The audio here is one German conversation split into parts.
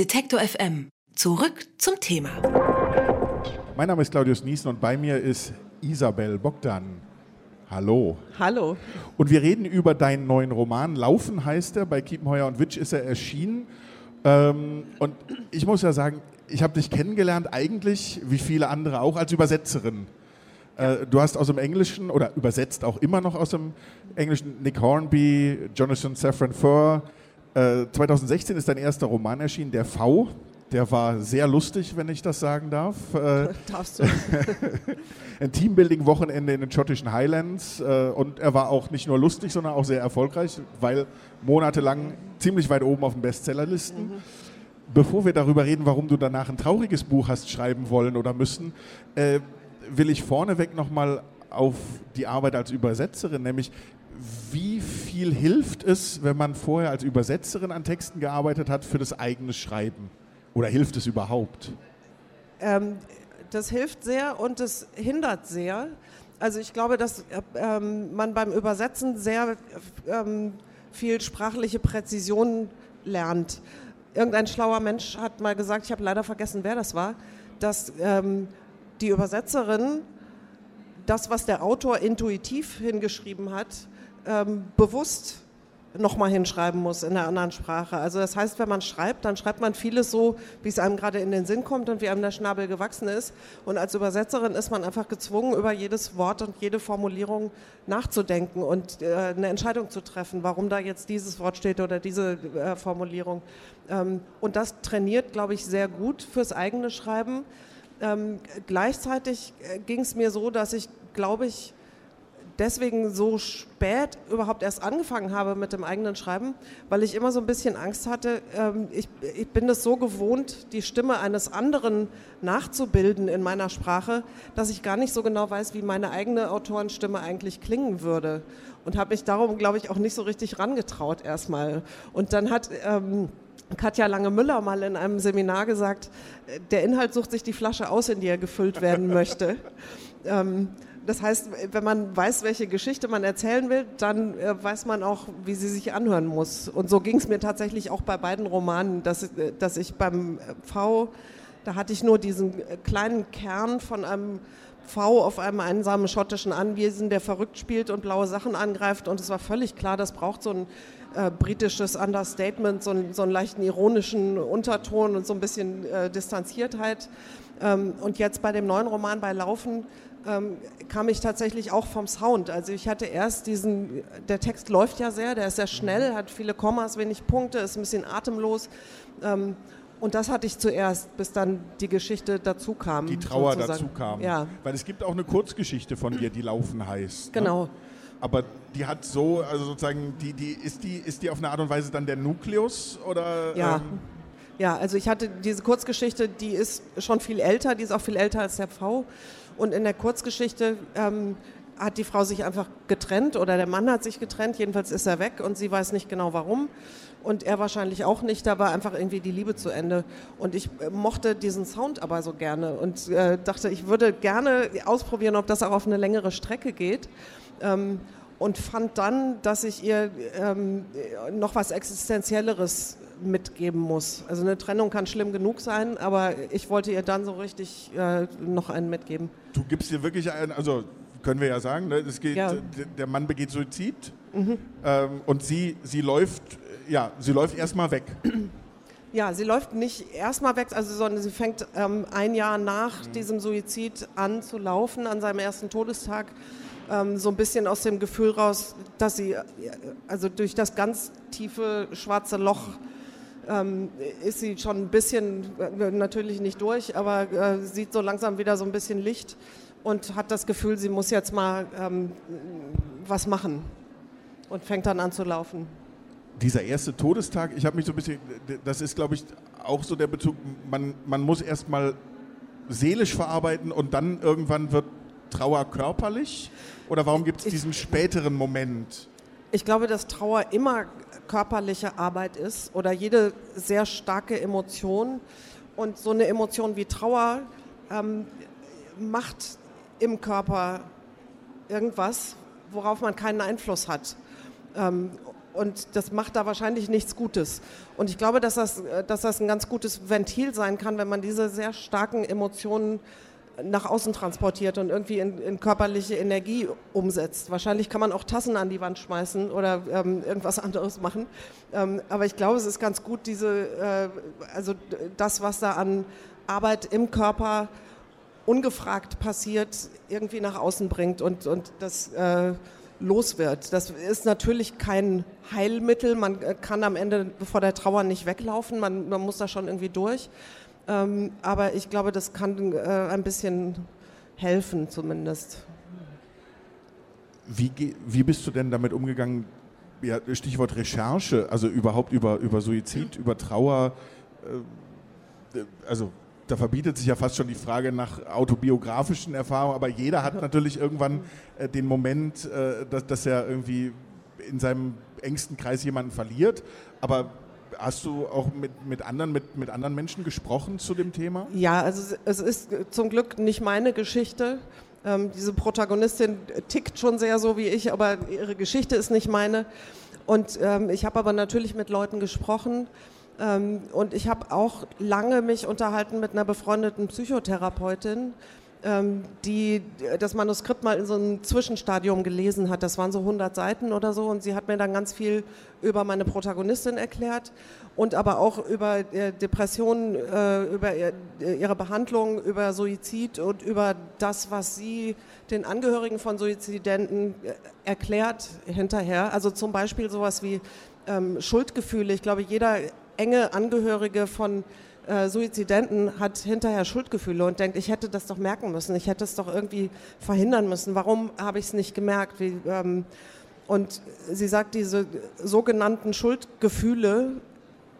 Detektor FM. Zurück zum Thema. Mein Name ist Claudius Niesen und bei mir ist Isabel Bogdan. Hallo. Hallo. Und wir reden über deinen neuen Roman. Laufen heißt er. Bei Kiepenheuer und Witsch ist er erschienen. Ähm, und ich muss ja sagen, ich habe dich kennengelernt, eigentlich, wie viele andere auch, als Übersetzerin. Äh, du hast aus dem Englischen oder übersetzt auch immer noch aus dem Englischen Nick Hornby, Jonathan Safran Foer. Äh, 2016 ist dein erster Roman erschienen, Der V. Der war sehr lustig, wenn ich das sagen darf. Äh, Darfst du. ein Teambuilding-Wochenende in den schottischen Highlands. Äh, und er war auch nicht nur lustig, sondern auch sehr erfolgreich, weil monatelang ziemlich weit oben auf den Bestsellerlisten. Mhm. Bevor wir darüber reden, warum du danach ein trauriges Buch hast schreiben wollen oder müssen, äh, will ich vorneweg nochmal auf die Arbeit als Übersetzerin, nämlich wie viel hilft es, wenn man vorher als Übersetzerin an Texten gearbeitet hat, für das eigene Schreiben? Oder hilft es überhaupt? Ähm, das hilft sehr und es hindert sehr. Also ich glaube, dass ähm, man beim Übersetzen sehr ähm, viel sprachliche Präzision lernt. Irgendein schlauer Mensch hat mal gesagt, ich habe leider vergessen, wer das war, dass ähm, die Übersetzerin das, was der Autor intuitiv hingeschrieben hat, ähm, bewusst nochmal hinschreiben muss in einer anderen Sprache. Also das heißt, wenn man schreibt, dann schreibt man vieles so, wie es einem gerade in den Sinn kommt und wie einem der Schnabel gewachsen ist. Und als Übersetzerin ist man einfach gezwungen, über jedes Wort und jede Formulierung nachzudenken und äh, eine Entscheidung zu treffen, warum da jetzt dieses Wort steht oder diese äh, Formulierung. Ähm, und das trainiert, glaube ich, sehr gut fürs eigene Schreiben. Ähm, gleichzeitig äh, ging es mir so, dass ich, glaube ich, deswegen so spät überhaupt erst angefangen habe mit dem eigenen Schreiben, weil ich immer so ein bisschen Angst hatte. Ähm, ich, ich bin es so gewohnt, die Stimme eines anderen nachzubilden in meiner Sprache, dass ich gar nicht so genau weiß, wie meine eigene Autorenstimme eigentlich klingen würde. Und habe mich darum, glaube ich, auch nicht so richtig rangetraut erstmal. Und dann hat... Ähm, Katja Lange-Müller mal in einem Seminar gesagt, äh, der Inhalt sucht sich die Flasche aus, in die er gefüllt werden möchte. ähm, das heißt, wenn man weiß, welche Geschichte man erzählen will, dann äh, weiß man auch, wie sie sich anhören muss. Und so ging es mir tatsächlich auch bei beiden Romanen, dass, äh, dass ich beim äh, V, da hatte ich nur diesen äh, kleinen Kern von einem V auf einem einsamen schottischen Anwesen, der verrückt spielt und blaue Sachen angreift. Und es war völlig klar, das braucht so ein äh, britisches Understatement, so, ein, so einen leichten ironischen Unterton und so ein bisschen äh, Distanziertheit. Ähm, und jetzt bei dem neuen Roman bei Laufen ähm, kam ich tatsächlich auch vom Sound. Also ich hatte erst diesen, der Text läuft ja sehr, der ist sehr schnell, hat viele Kommas, wenig Punkte, ist ein bisschen atemlos. Ähm, und das hatte ich zuerst, bis dann die Geschichte dazu kam. Die Trauer sozusagen. dazu kam. Ja. Weil es gibt auch eine Kurzgeschichte von dir, die Laufen heißt. Ne? Genau. Ne? Aber die hat so, also sozusagen, die, die, ist, die, ist die auf eine Art und Weise dann der Nukleus? Oder, ja. Ähm ja, also ich hatte diese Kurzgeschichte, die ist schon viel älter, die ist auch viel älter als der V. Und in der Kurzgeschichte ähm, hat die Frau sich einfach getrennt oder der Mann hat sich getrennt, jedenfalls ist er weg und sie weiß nicht genau warum. Und er wahrscheinlich auch nicht, da war einfach irgendwie die Liebe zu Ende. Und ich äh, mochte diesen Sound aber so gerne und äh, dachte, ich würde gerne ausprobieren, ob das auch auf eine längere Strecke geht. Ähm, und fand dann, dass ich ihr ähm, noch was Existenzielleres mitgeben muss. Also eine Trennung kann schlimm genug sein, aber ich wollte ihr dann so richtig äh, noch einen mitgeben. Du gibst ihr wirklich einen, also können wir ja sagen, ne? es geht, ja. der Mann begeht Suizid mhm. ähm, und sie, sie läuft, ja, sie läuft erstmal weg. Ja, sie läuft nicht erstmal weg, also, sondern sie fängt ähm, ein Jahr nach mhm. diesem Suizid an zu laufen, an seinem ersten Todestag. Ähm, so ein bisschen aus dem Gefühl raus, dass sie äh, also durch das ganz tiefe schwarze Loch ähm, ist sie schon ein bisschen, äh, natürlich nicht durch, aber äh, sieht so langsam wieder so ein bisschen Licht und hat das Gefühl, sie muss jetzt mal ähm, was machen und fängt dann an zu laufen. Dieser erste Todestag, ich habe mich so ein bisschen, das ist glaube ich auch so der Bezug, man, man muss erst mal seelisch verarbeiten und dann irgendwann wird Trauer körperlich? Oder warum gibt es diesen späteren Moment? Ich glaube, dass Trauer immer körperliche Arbeit ist oder jede sehr starke Emotion. Und so eine Emotion wie Trauer ähm, macht im Körper irgendwas, worauf man keinen Einfluss hat. Ähm, und das macht da wahrscheinlich nichts Gutes. Und ich glaube, dass das, dass das ein ganz gutes Ventil sein kann, wenn man diese sehr starken Emotionen nach außen transportiert und irgendwie in, in, körperliche Energie umsetzt. Wahrscheinlich kann man auch Tassen an die Wand schmeißen oder ähm, irgendwas anderes machen. Ähm, aber ich glaube, es ist ganz gut, diese, äh, also das, was da an Arbeit im Körper ungefragt passiert, irgendwie nach außen bringt und, und das äh, los wird. Das ist natürlich kein Heilmittel. Man kann am Ende vor der Trauer nicht weglaufen. Man, man muss da schon irgendwie durch. Ähm, aber ich glaube, das kann äh, ein bisschen helfen zumindest. Wie, wie bist du denn damit umgegangen? Ja, Stichwort Recherche, also überhaupt über, über Suizid, über Trauer. Äh, also da verbietet sich ja fast schon die Frage nach autobiografischen Erfahrungen, aber jeder hat natürlich irgendwann äh, den Moment, äh, dass, dass er irgendwie in seinem engsten Kreis jemanden verliert. Aber Hast du auch mit, mit, anderen, mit, mit anderen Menschen gesprochen zu dem Thema? Ja, also es ist zum Glück nicht meine Geschichte. Ähm, diese Protagonistin tickt schon sehr so wie ich, aber ihre Geschichte ist nicht meine. Und ähm, ich habe aber natürlich mit Leuten gesprochen. Ähm, und ich habe auch lange mich unterhalten mit einer befreundeten Psychotherapeutin, die das Manuskript mal in so einem Zwischenstadium gelesen hat. Das waren so 100 Seiten oder so und sie hat mir dann ganz viel über meine Protagonistin erklärt und aber auch über äh, Depressionen, äh, über ihre Behandlung, über Suizid und über das, was sie den Angehörigen von Suizidenten äh, erklärt hinterher. Also zum Beispiel sowas wie ähm, Schuldgefühle. Ich glaube, jeder enge Angehörige von äh, Suizidenten hat hinterher Schuldgefühle und denkt, ich hätte das doch merken müssen, ich hätte es doch irgendwie verhindern müssen. Warum habe ich es nicht gemerkt? Wie, ähm, und sie sagt, diese sogenannten Schuldgefühle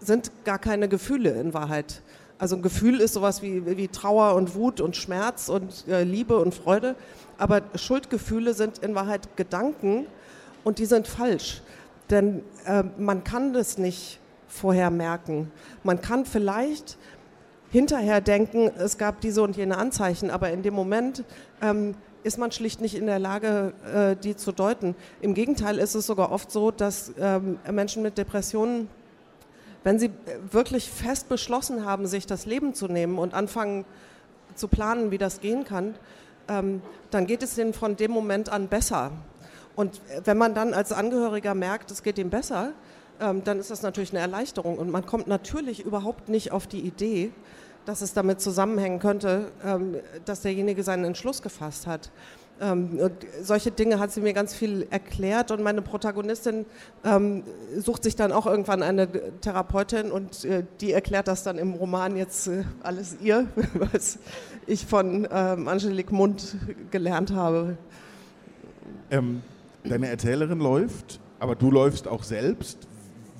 sind gar keine Gefühle in Wahrheit. Also ein Gefühl ist sowas wie, wie Trauer und Wut und Schmerz und äh, Liebe und Freude. Aber Schuldgefühle sind in Wahrheit Gedanken und die sind falsch. Denn äh, man kann das nicht vorher merken. Man kann vielleicht hinterher denken, es gab diese und jene Anzeichen, aber in dem Moment ähm, ist man schlicht nicht in der Lage, äh, die zu deuten. Im Gegenteil ist es sogar oft so, dass ähm, Menschen mit Depressionen, wenn sie wirklich fest beschlossen haben, sich das Leben zu nehmen und anfangen zu planen, wie das gehen kann, ähm, dann geht es ihnen von dem Moment an besser. Und wenn man dann als Angehöriger merkt, es geht ihm besser, ähm, dann ist das natürlich eine Erleichterung. Und man kommt natürlich überhaupt nicht auf die Idee, dass es damit zusammenhängen könnte, ähm, dass derjenige seinen Entschluss gefasst hat. Ähm, und solche Dinge hat sie mir ganz viel erklärt und meine Protagonistin ähm, sucht sich dann auch irgendwann eine Therapeutin und äh, die erklärt das dann im Roman jetzt äh, alles ihr, was ich von ähm, Angelique Mund gelernt habe. Ähm, deine Erzählerin läuft, aber du läufst auch selbst.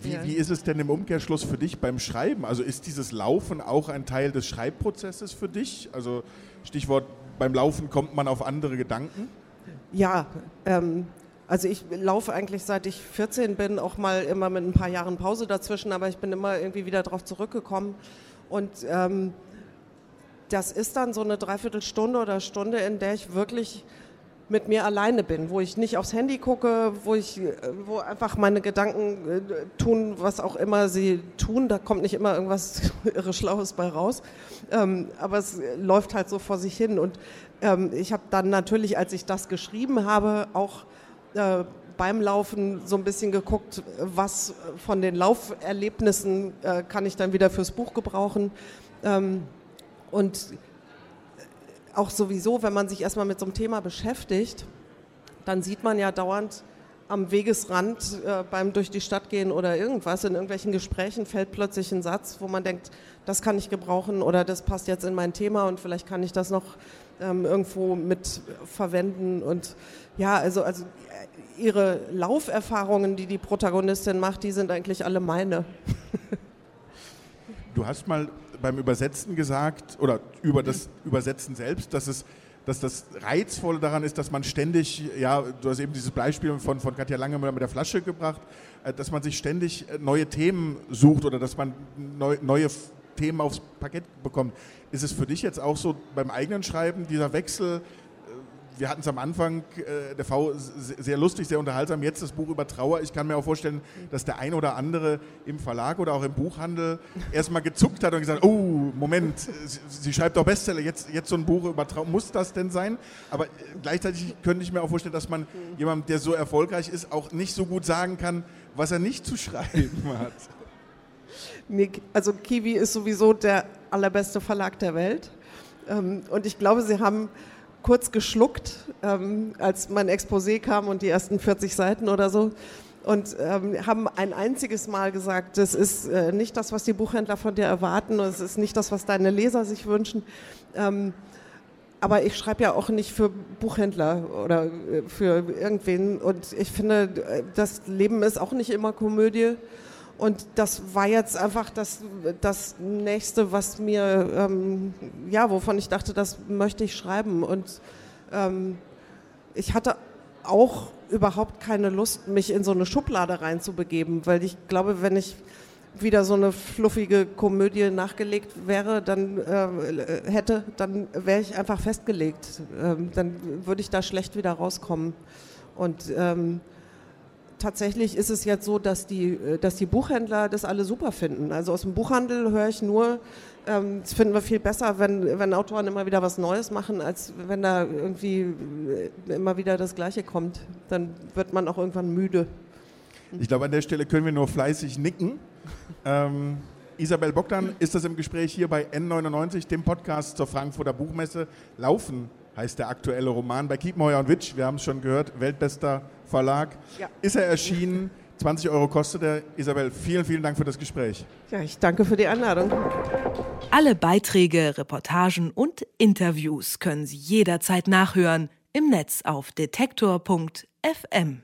Wie, ja. wie ist es denn im Umkehrschluss für dich beim Schreiben? Also ist dieses Laufen auch ein Teil des Schreibprozesses für dich? Also Stichwort, beim Laufen kommt man auf andere Gedanken? Ja, ähm, also ich laufe eigentlich seit ich 14 bin, auch mal immer mit ein paar Jahren Pause dazwischen, aber ich bin immer irgendwie wieder darauf zurückgekommen. Und ähm, das ist dann so eine Dreiviertelstunde oder Stunde, in der ich wirklich mit mir alleine bin, wo ich nicht aufs Handy gucke, wo ich, äh, wo einfach meine Gedanken äh, tun, was auch immer sie tun. Da kommt nicht immer irgendwas irre Schlaues bei raus, ähm, aber es läuft halt so vor sich hin. Und ähm, ich habe dann natürlich, als ich das geschrieben habe, auch äh, beim Laufen so ein bisschen geguckt, was von den Lauferlebnissen äh, kann ich dann wieder fürs Buch gebrauchen. Ähm, und auch sowieso, wenn man sich erstmal mit so einem Thema beschäftigt, dann sieht man ja dauernd am Wegesrand äh, beim durch die Stadt gehen oder irgendwas, in irgendwelchen Gesprächen fällt plötzlich ein Satz, wo man denkt, das kann ich gebrauchen oder das passt jetzt in mein Thema und vielleicht kann ich das noch ähm, irgendwo mit verwenden. Und ja, also, also äh, ihre Lauferfahrungen, die die Protagonistin macht, die sind eigentlich alle meine. Du hast mal beim Übersetzen gesagt, oder über das Übersetzen selbst, dass es dass das Reizvolle daran ist, dass man ständig, ja, du hast eben dieses Beispiel von, von Katja Lange mit der Flasche gebracht, äh, dass man sich ständig äh, neue Themen sucht oder dass man neu, neue Themen aufs Parkett bekommt. Ist es für dich jetzt auch so beim eigenen Schreiben dieser Wechsel, wir hatten es am Anfang, äh, der V, sehr lustig, sehr unterhaltsam. Jetzt das Buch über Trauer. Ich kann mir auch vorstellen, dass der ein oder andere im Verlag oder auch im Buchhandel erstmal gezuckt hat und gesagt, oh, Moment, sie, schreibt doch Bestseller, jetzt, jetzt so ein Buch über Trauer. Muss das denn sein? Aber äh, gleichzeitig könnte ich mir auch vorstellen, dass man jemandem, der so erfolgreich ist, auch nicht so gut sagen kann, was er nicht zu schreiben hat. Also Kiwi ist sowieso der allerbeste Verlag der Welt. Ähm, und ich glaube, Sie haben kurz geschluckt, ähm, als mein Exposé kam und die ersten 40 Seiten oder so. Und ähm, haben ein einziges Mal gesagt, das ist äh, nicht das, was die Buchhändler von dir erwarten, es ist nicht das, was deine Leser sich wünschen. Ähm, aber ich schreibe ja auch nicht für Buchhändler oder äh, für irgendwen. Und ich finde, äh, das Leben ist auch nicht immer Komödie. Und das war jetzt einfach das, das Nächste, was mir, ähm, ja, wovon ich dachte, das möchte ich schreiben. Und ähm, ich hatte auch überhaupt keine Lust, mich in so eine Schublade reinzubegeben, weil ich glaube, wenn ich wieder so eine fluffige Komödie nachgelegt wäre, dann äh, hätte, dann wäre ich einfach festgelegt. Ähm, dann würde ich da schlecht wieder rauskommen. Und ähm, tatsächlich ist es jetzt so, dass die, äh, dass die Buchhändler das alle super finden. Also aus dem Buchhandel höre ich nur, ähm, das finden wir viel besser, wenn, wenn Autoren immer wieder was Neues machen, als wenn da irgendwie äh, immer wieder das Gleiche kommt. Dann wird man auch irgendwann müde. Ich glaube, an der Stelle können wir nur fleißig nicken. Ähm, Isabel Bogdan ist das im Gespräch hier bei N99, dem Podcast zur Frankfurter Buchmesse. Laufen heißt der aktuelle Roman bei Kiepenheuer und Witsch. Wir haben es schon gehört, weltbester Verlag. Ja. Ist er erschienen? 20 Euro kostet er. Isabel, vielen, vielen Dank für das Gespräch. Ja, ich danke für die Einladung. Alle Beiträge, Reportagen und Interviews können Sie jederzeit nachhören im Netz auf detektor.fm.